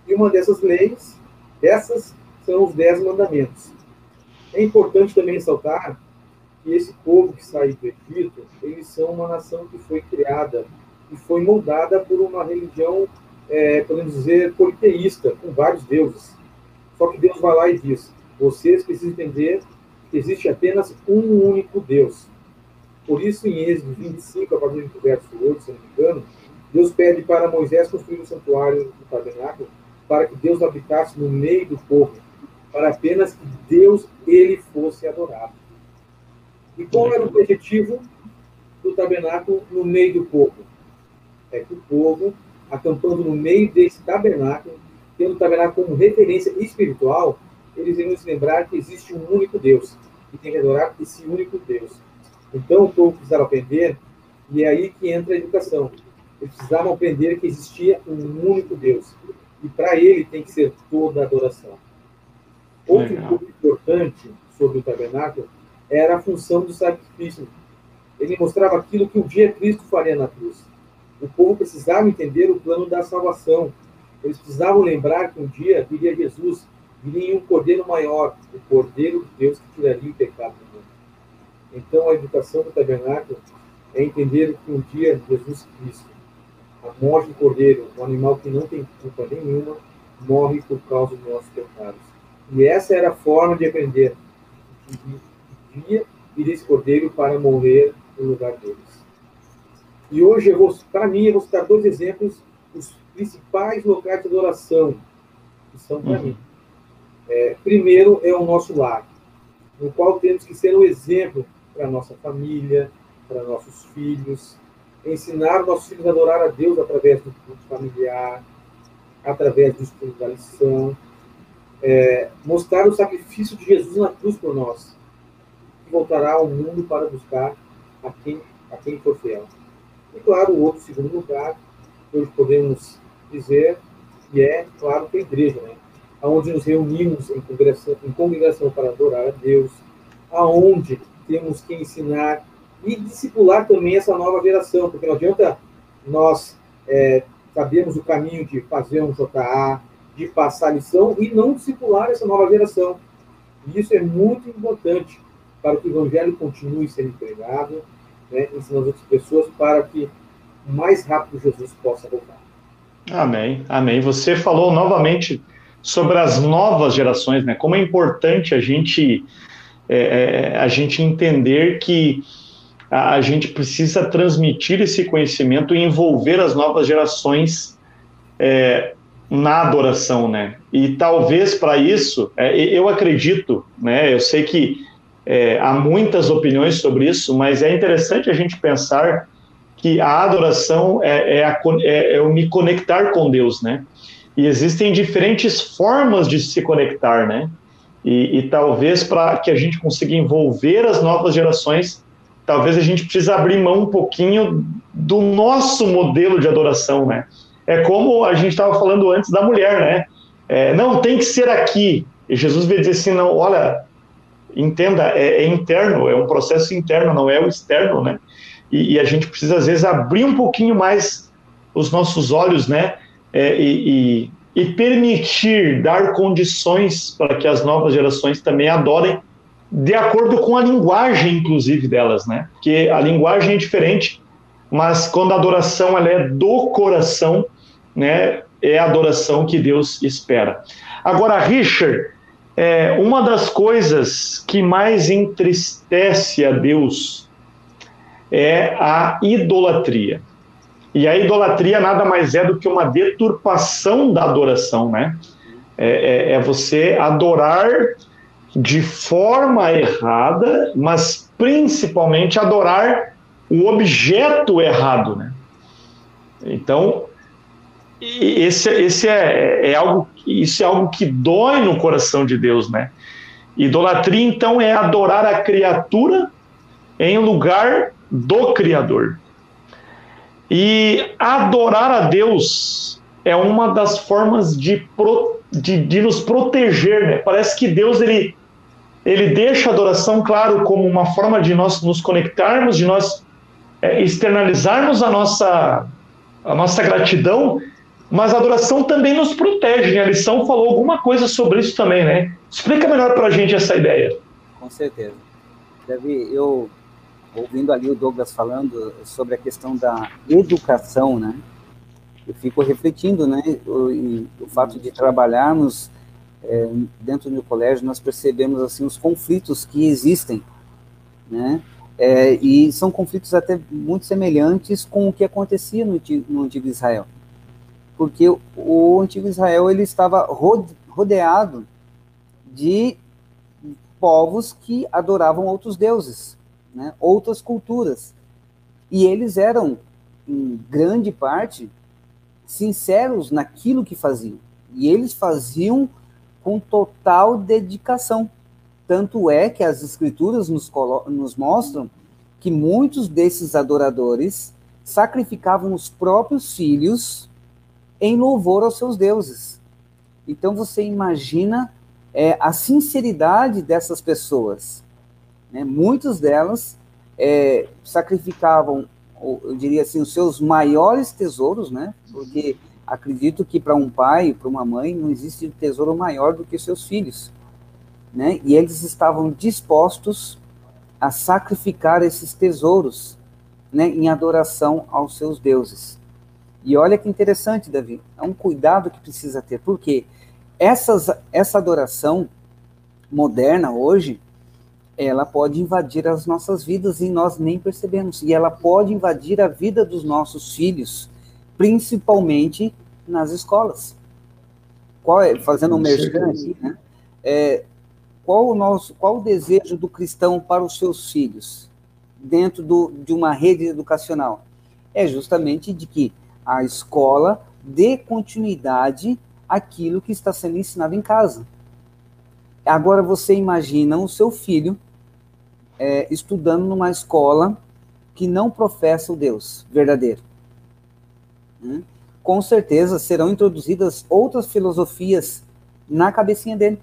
E uma dessas leis, essas são os dez mandamentos. É importante também ressaltar que esse povo que saiu do Egito, eles são uma nação que foi criada e foi moldada por uma religião, é, podemos dizer, politeísta, com vários deuses. Só que Deus vai lá e diz: vocês precisam entender que existe apenas um único Deus. Por isso, em Êxodo 25, a partir do verso 8, se não me engano, Deus pede para Moisés construir um santuário do tabernáculo para que Deus habitasse no meio do povo para apenas que Deus ele fosse adorado. E qual era o objetivo do tabernáculo no meio do povo? É que o povo, acampando no meio desse tabernáculo, tendo o tabernáculo como referência espiritual, eles iriam se lembrar que existe um único Deus e tem que adorar esse único Deus. Então o povo precisava aprender, e é aí que entra a educação. Eles precisavam aprender que existia um único Deus. E para ele tem que ser toda a adoração. Outro Legal. ponto importante sobre o tabernáculo era a função do sacrifício. Ele mostrava aquilo que um dia Cristo faria na cruz. O povo precisava entender o plano da salvação. Eles precisavam lembrar que um dia viria Jesus, viria um cordeiro maior, o cordeiro de Deus que tiraria o pecado do mundo. Então, a educação do tabernáculo é entender que um dia Jesus Cristo, a morte do cordeiro, um animal que não tem culpa nenhuma, morre por causa dos nossos pecados. E essa era a forma de aprender. Via vir esse cordeiro para morrer no lugar deles. E hoje, eu vou, para mim, eu vou citar dois exemplos dos principais locais de adoração que são para uhum. mim. É, primeiro é o nosso lar, no qual temos que ser um exemplo para nossa família, para nossos filhos, ensinar nossos filhos a adorar a Deus através do culto familiar, através do estudo da lição, é, mostrar o sacrifício de Jesus na cruz por nós, que voltará ao mundo para buscar a quem, a quem for fiel. E claro, o outro segundo lugar, hoje podemos dizer, e é, claro, que a igreja, né? Onde nos reunimos em congregação, em congregação para adorar a Deus, aonde temos que ensinar e discipular também essa nova geração, porque não adianta nós é, sabermos o caminho de fazer um JA, de passar lição e não discipular essa nova geração. E isso é muito importante para que o evangelho continue sendo pregado, né, ensinando outras pessoas para que mais rápido Jesus possa voltar. Amém, amém. Você falou novamente sobre as novas gerações, né? Como é importante a gente é, é a gente entender que a, a, gente precisa transmitir esse conhecimento e envolver as novas gerações é, na adoração, né? E talvez para isso, é, eu acredito, né? Eu sei que é, há muitas opiniões sobre isso, mas é interessante a gente pensar que a adoração é, é, a, é, é o me conectar com Deus, né? E existem diferentes formas de se conectar, né? E, e talvez para que a gente consiga envolver as novas gerações, talvez a gente precise abrir mão um pouquinho do nosso modelo de adoração, né? É como a gente estava falando antes da mulher, né? É, não, tem que ser aqui. E Jesus veio dizer assim, não, olha, entenda, é, é, interno, é um processo interno, não é o externo, né? E, e, a gente precisa, às vezes, abrir um pouquinho mais os nossos olhos, né? É, e, e, e, permitir, dar condições para que as novas gerações também adorem de acordo com a linguagem, inclusive, delas, né? Porque a linguagem é diferente, mas quando a adoração ela é do coração, né? É a adoração que Deus espera. Agora, Richard, é, uma das coisas que mais entristece a Deus é a idolatria. E a idolatria nada mais é do que uma deturpação da adoração, né? É, é, é você adorar de forma errada, mas principalmente adorar o objeto errado, né? Então, esse, esse é, é algo, isso é algo que dói no coração de Deus, né? Idolatria, então, é adorar a criatura em lugar do Criador. E adorar a Deus é uma das formas de, pro, de, de, nos proteger, né? Parece que Deus, ele, ele deixa a adoração, claro, como uma forma de nós nos conectarmos, de nós é, externalizarmos a nossa, a nossa gratidão, mas a adoração também nos protege. A lição falou alguma coisa sobre isso também, né? Explica melhor para a gente essa ideia. Com certeza. Davi, eu ouvindo ali o Douglas falando sobre a questão da educação, né? Eu fico refletindo, né? O, o fato de trabalharmos é, dentro do colégio, nós percebemos assim os conflitos que existem, né? É, e são conflitos até muito semelhantes com o que acontecia no, no antigo Israel porque o antigo Israel ele estava rodeado de povos que adoravam outros deuses, né, outras culturas. E eles eram, em grande parte, sinceros naquilo que faziam. E eles faziam com total dedicação. Tanto é que as escrituras nos, nos mostram que muitos desses adoradores sacrificavam os próprios filhos em louvor aos seus deuses. Então você imagina é, a sinceridade dessas pessoas. Né? Delas é, sacrificavam, eu diria assim, os seus maiores tesouros, né? Porque acredito que para um pai, para uma mãe, não existe tesouro maior do que seus filhos, né? E eles estavam dispostos a sacrificar esses tesouros, né, em adoração aos seus deuses. E olha que interessante, Davi, é um cuidado que precisa ter, porque essas, essa adoração moderna hoje, ela pode invadir as nossas vidas e nós nem percebemos. E ela pode invadir a vida dos nossos filhos, principalmente nas escolas. Qual é, fazendo um merchan aqui, né? É, qual o nosso, qual o desejo do cristão para os seus filhos dentro do, de uma rede educacional? É justamente de que a escola dê continuidade àquilo que está sendo ensinado em casa. Agora você imagina o seu filho é, estudando numa escola que não professa o Deus verdadeiro. Né? com certeza serão introduzidas outras filosofias na cabecinha dele.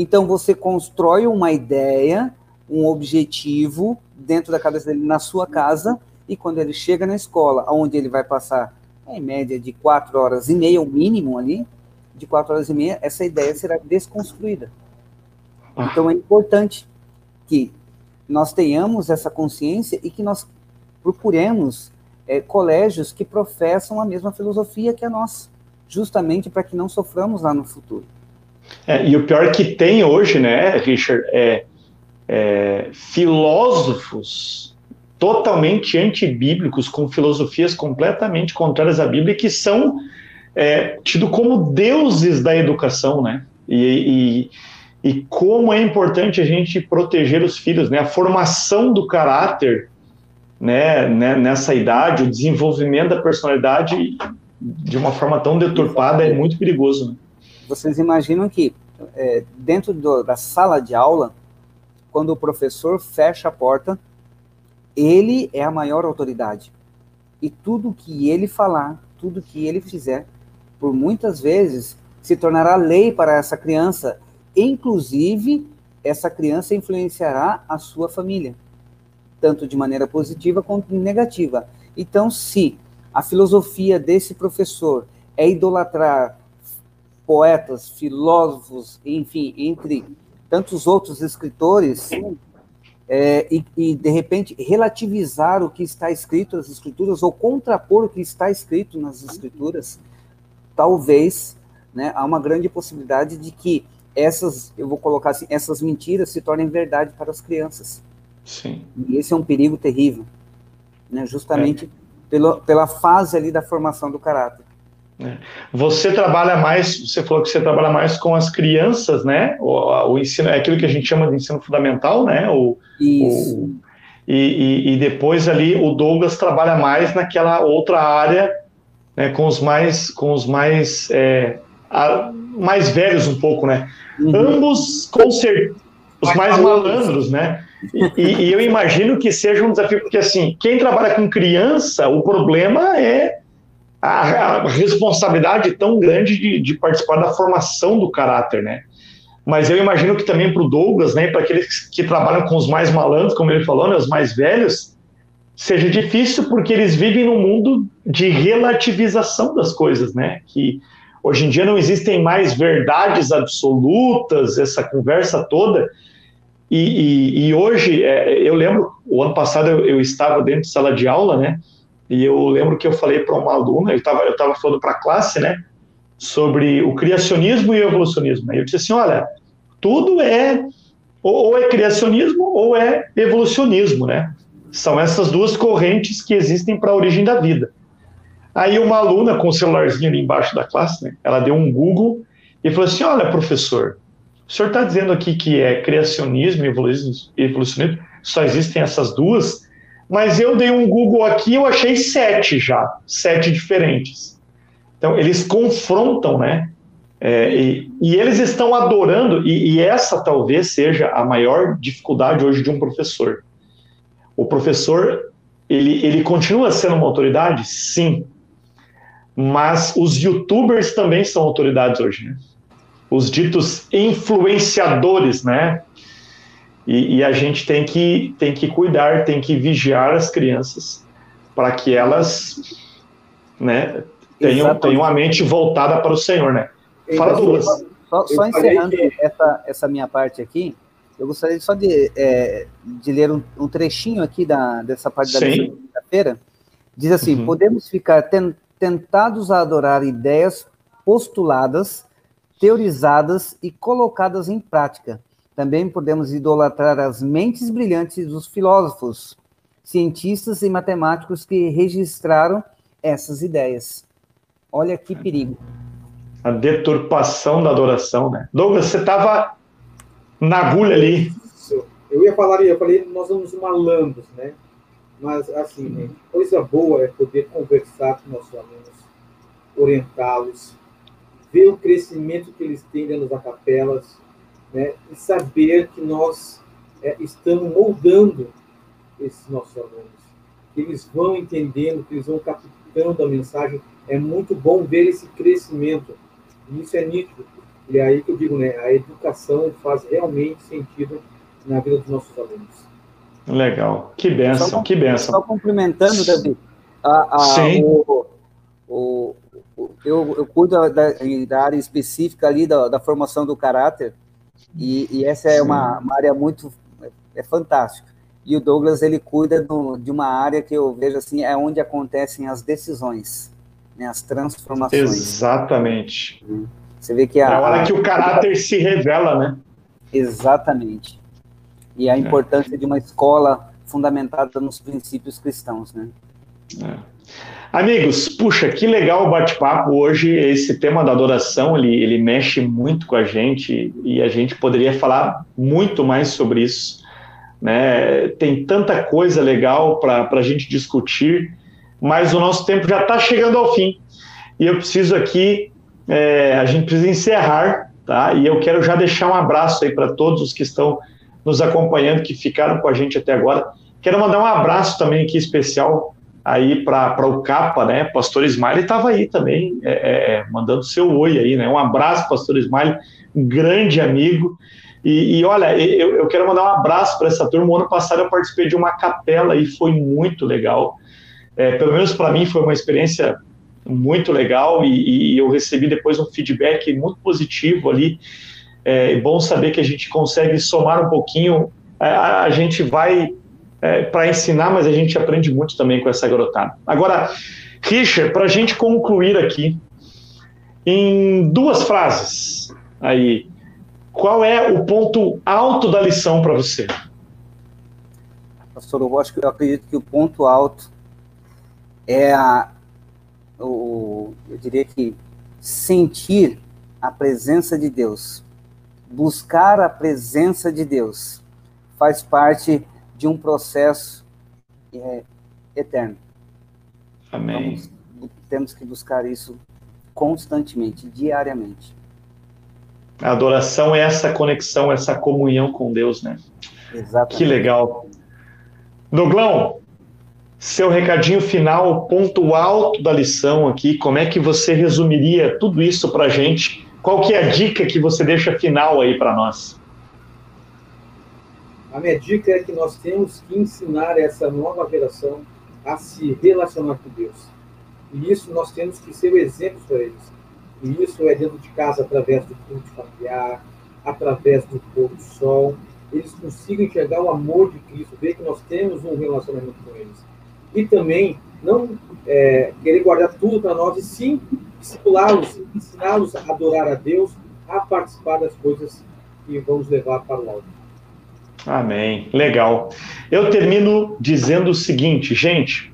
Então você constrói uma ideia, um objetivo dentro da cabeça dele na sua casa, e quando ele chega na escola, onde ele vai passar em média de quatro horas e meia, o mínimo ali, de quatro horas e meia, essa ideia será desconstruída. Ah. Então é importante que nós tenhamos essa consciência e que nós procuremos é, colégios que professam a mesma filosofia que a nossa, justamente para que não soframos lá no futuro. É, e o pior que tem hoje, né, Richard, é, é filósofos totalmente antibíblicos, com filosofias completamente contrárias à Bíblia, que são é, tidos como deuses da educação, né? E, e, e, como é importante a gente proteger os filhos, né? A formação do caráter né, né, nessa idade, o desenvolvimento da personalidade de uma forma tão deturpada é muito perigoso. Né? Vocês imaginam que é, dentro do, da sala de aula, quando o professor fecha a porta, ele é a maior autoridade. E tudo que ele falar, tudo que ele fizer, por muitas vezes se tornará lei para essa criança. Inclusive, essa criança influenciará a sua família tanto de maneira positiva quanto negativa. Então, se a filosofia desse professor é idolatrar poetas, filósofos, enfim, entre tantos outros escritores, é, e, e, de repente relativizar o que está escrito nas escrituras ou contrapor o que está escrito nas escrituras, talvez né, há uma grande possibilidade de que essas, eu vou colocar assim, essas mentiras se tornem verdade para as crianças. Sim. E esse é um perigo terrível, né? justamente é. pelo, pela fase ali da formação do caráter. É. Você trabalha mais, você falou que você trabalha mais com as crianças, né? O, o ensino, é aquilo que a gente chama de ensino fundamental, né? O, Isso. O, e, e, e, depois ali o Douglas trabalha mais naquela outra área, né? Com os mais, com os mais, é, a, mais velhos um pouco, né? Uhum. Ambos com certeza, os mais malandros, né? E, e, eu imagino que seja um desafio, porque assim, quem trabalha com criança, o problema é a, a responsabilidade tão grande de, de, participar da formação do caráter, né? Mas eu imagino que também para o Douglas, né, para aqueles que trabalham com os mais malandros, como ele falou, né, os mais velhos, seja difícil porque eles vivem num mundo de relativização das coisas, né? Que hoje em dia não existem mais verdades absolutas, essa conversa toda. E, e, e hoje, é, eu lembro, o ano passado eu, eu, estava dentro de sala de aula, né? E eu lembro que eu falei para uma aluna, eu estava eu tava falando para a classe, né? Sobre o criacionismo e o evolucionismo. Aí eu disse assim: olha, tudo é ou é criacionismo ou é evolucionismo, né? São essas duas correntes que existem para a origem da vida. Aí uma aluna com o celularzinho ali embaixo da classe, né, ela deu um Google e falou assim: Olha, professor, o senhor está dizendo aqui que é criacionismo e evolucionismo, só existem essas duas, mas eu dei um Google aqui eu achei sete já, sete diferentes. Então, eles confrontam, né? É, e, e, eles estão adorando, e, e essa talvez seja a maior dificuldade hoje de um professor. O professor, ele, ele continua sendo uma autoridade? Sim. Mas os youtubers também são autoridades hoje, né? os ditos influenciadores, né? E, e, a gente tem que, tem que cuidar, tem que vigiar as crianças para que elas né, tenham, tenham a mente voltada para o Senhor, né? Fala, Douglas. Só, só encerrando essa, essa minha parte aqui, eu gostaria só de, é, de ler um, um, trechinho aqui da, dessa parte da quinta-feira. Diz assim: uhum. podemos ficar ten, tentados a adorar ideias postuladas teorizadas e colocadas em prática. Também podemos idolatrar as mentes brilhantes dos filósofos, cientistas e matemáticos que registraram essas ideias. Olha que perigo. A deturpação da adoração, né? Douglas, você estava na agulha ali. Eu ia falar, eu falei, nós somos malandros, né? Mas, assim, né? coisa boa é poder conversar com nossos alunos, orientá-los, ver o crescimento que eles têm dentro das capelas, né, e saber que nós é, estamos moldando esses nossos alunos, que eles vão entendendo, que eles vão aplicando a mensagem. É muito bom ver esse crescimento. E isso é nítido. E é aí que eu digo, né? A educação faz realmente sentido na vida dos nossos alunos. Legal. Que benção, só, que benção. Só complementando, Davi, a, a, Sim. O, o, o, eu, eu cuido da, da, área específica ali da, da formação do caráter, e, e essa é uma, uma, área muito é fantástica. E o Douglas ele cuida do, de uma área que eu vejo assim é onde acontecem as decisões, né, as transformações. Exatamente. Você vê que a, é a hora que o caráter se revela, né? Exatamente. E a é. importância é. de uma escola fundamentada nos princípios cristãos, né? É. Amigos, puxa, que legal o bate-papo hoje. Esse tema da adoração, ele, ele mexe muito com a gente e a gente poderia falar muito mais sobre isso. Né? Tem tanta coisa legal para a gente discutir, mas o nosso tempo já está chegando ao fim. E eu preciso aqui, é, a gente precisa encerrar, tá? E eu quero já deixar um abraço aí para todos os que estão nos acompanhando, que ficaram com a gente até agora. Quero mandar um abraço também aqui especial aí para o Capa, né? Pastor Smiley estava aí também, é, é, é, mandando seu oi aí, né? Um abraço, Pastor Smiley, um grande amigo. E, e olha, eu, eu, quero mandar um abraço para essa turma. O ano passado eu participei de uma capela e foi muito legal. É, pelo menos para mim foi uma experiência muito legal e, e, eu recebi depois um feedback muito positivo ali. É bom saber que a gente consegue somar um pouquinho. A, a gente vai é, para ensinar, mas a gente aprende muito também com essa garotada. Agora, Richard, para a gente concluir aqui, em duas frases aí, qual é o ponto alto da lição para você? Pastor, eu acho eu acredito que o ponto alto é a, o, eu diria que sentir a presença de Deus, buscar a presença de Deus, faz parte de um processo é, eterno. Amém. Então, temos que buscar isso constantemente, diariamente. A adoração é essa conexão, essa comunhão com Deus, né? Exatamente. Que legal. Doglão, seu recadinho final, ponto alto da lição aqui, como é que você resumiria tudo isso para gente? Qual que é a dica que você deixa final aí para nós? A minha dica é que nós temos que ensinar essa nova geração a se relacionar com Deus. E isso nós temos que ser o exemplo para eles. E isso é dentro de casa, através do culto familiar, através do pôr do sol. Eles consigam enxergar o amor de Cristo, ver que nós temos um relacionamento com eles. E também não é, querer guardar tudo para nós, e sim discipulá-los, ensiná-los a adorar a Deus, a participar das coisas que vão nos levar para o alto. Amém. Legal. Eu termino dizendo o seguinte, gente.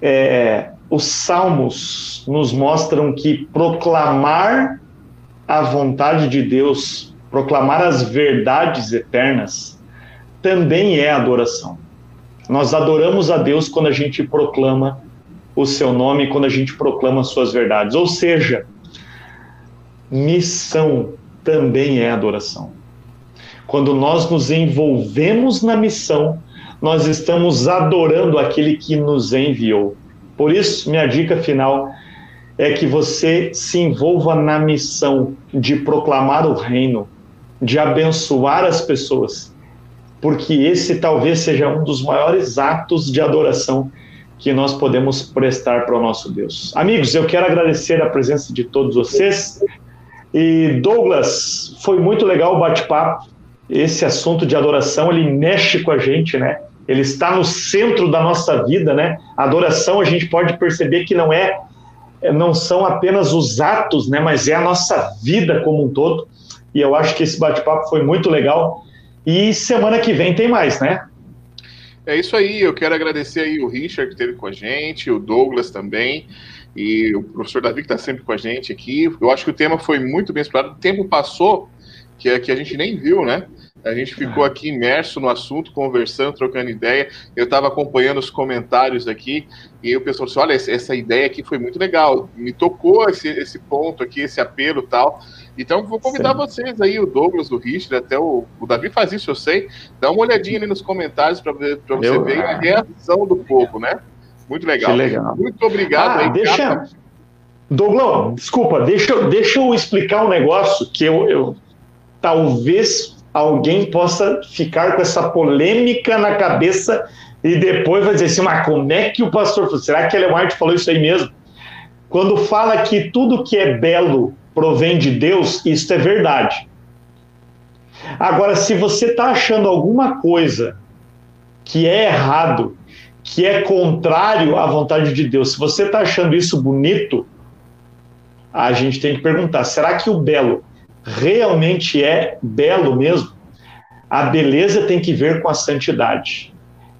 É, os salmos nos mostram que proclamar a vontade de Deus, proclamar as verdades eternas, também é adoração. Nós adoramos a Deus quando a gente proclama o seu nome, quando a gente proclama suas verdades. Ou seja, missão também é adoração. Quando nós nos envolvemos na missão, nós estamos adorando aquele que nos enviou. Por isso, minha dica final é que você se envolva na missão de proclamar o reino, de abençoar as pessoas, porque esse talvez seja um dos maiores atos de adoração que nós podemos prestar para o nosso Deus. Amigos, eu quero agradecer a presença de todos vocês. E Douglas, foi muito legal o bate-papo esse assunto de adoração ele mexe com a gente, né? Ele está no centro da nossa vida, né? Adoração a gente pode perceber que não é, não são apenas os atos, né? Mas é a nossa vida como um todo. E eu acho que esse bate-papo foi muito legal. E semana que vem tem mais, né? É isso aí. Eu quero agradecer aí o Richard que esteve com a gente, o Douglas também e o professor Davi que está sempre com a gente aqui. Eu acho que o tema foi muito bem explorado. O tempo passou que, é, que a gente nem viu, né? A gente ficou aqui imerso no assunto, conversando, trocando ideia. Eu estava acompanhando os comentários aqui e o pessoal disse: olha, essa ideia aqui foi muito legal, me tocou esse, esse ponto aqui, esse apelo tal. Então, vou convidar Sim. vocês aí, o Douglas, o Richard, até o, o Davi faz isso, eu sei. Dá uma olhadinha ali nos comentários para você eu, ver a reação do povo, né? Muito legal. Legal. Muito obrigado. Ah, aí, deixa. Douglas, desculpa, deixa, eu- deixa eu explicar um negócio que eu, eu talvez alguém possa ficar com essa polêmica na cabeça e depois vai dizer assim, mas como é que o pastor falou? Será que Ellen White falou isso aí mesmo? Quando fala que tudo que é belo provém de Deus, isso é verdade. Agora, se você está achando alguma coisa que é errado, que é contrário à vontade de Deus, se você está achando isso bonito, a gente tem que perguntar: será que o belo realmente é belo mesmo? A beleza tem que ver com a santidade.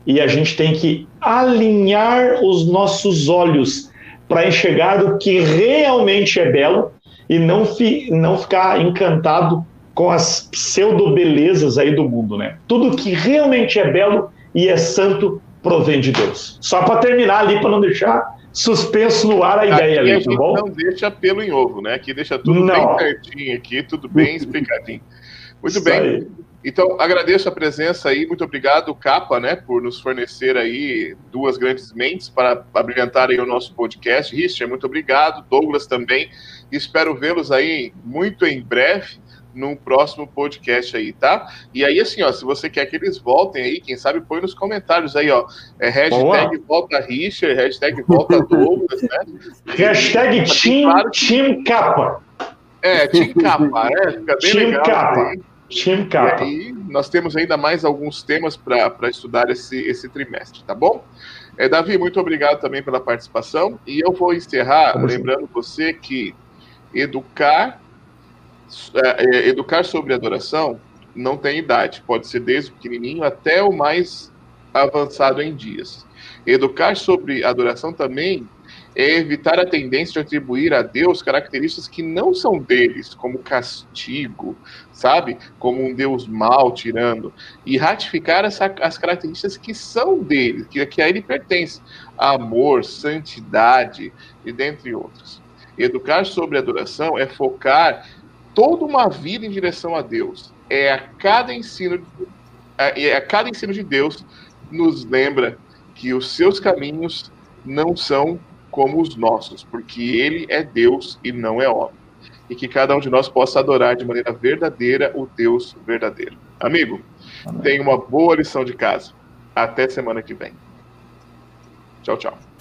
E a gente tem que alinhar os nossos olhos para enxergar o que realmente é belo e não, fi, não ficar encantado com as pseudo-belezas aí do mundo, né? Tudo que realmente é belo e é santo provém de Deus. Só para terminar ali, para não deixar suspenso no ar a ideia Aqui a ali, tá gente bom? não deixa pelo em ovo, né? Aqui deixa tudo Não. bem certinho aqui, tudo bem explicadinho. Muito Isso bem. aí. Então, agradeço a presença aí, muito obrigado, Capa, né, por nos fornecer aí duas grandes mentes para abrilhantar aí o nosso podcast. Richard, muito obrigado, Douglas também. Espero vê-los aí muito em breve num próximo podcast aí, tá? E aí, assim, ó, se você quer que eles voltem aí, quem sabe põe nos comentários aí, ó. É hashtag volta Richard, hashtag volta Douglas, né? Hashtag Team, Claro. team Capa. É, Team Capa, né? Fica bem Team legal. Capa. Team E Capa. aí, nós temos ainda mais alguns temas para estudar esse, esse trimestre, tá bom? É, Davi, muito obrigado também pela participação. E eu vou encerrar assim? lembrando você que educar, é, é, educar sobre adoração não tem idade. Pode ser desde o pequenininho até o mais avançado em dias. Educar sobre adoração também é evitar a tendência de atribuir a Deus características que não são deles, como castigo, sabe? Como um Deus mal tirando. E ratificar essa, as características que são dele, que, que a ele pertence. Amor, santidade e dentre outros. Educar sobre adoração é focar toda uma vida em direção a Deus. É a cada ensino, é a cada ensino de Deus nos lembra que os seus caminhos não são como os nossos, porque ele é Deus e não é homem. E que cada um de nós possa adorar de maneira verdadeira o Deus verdadeiro. Amigo, tenha uma boa lição de casa. Até semana que vem. Tchau, tchau.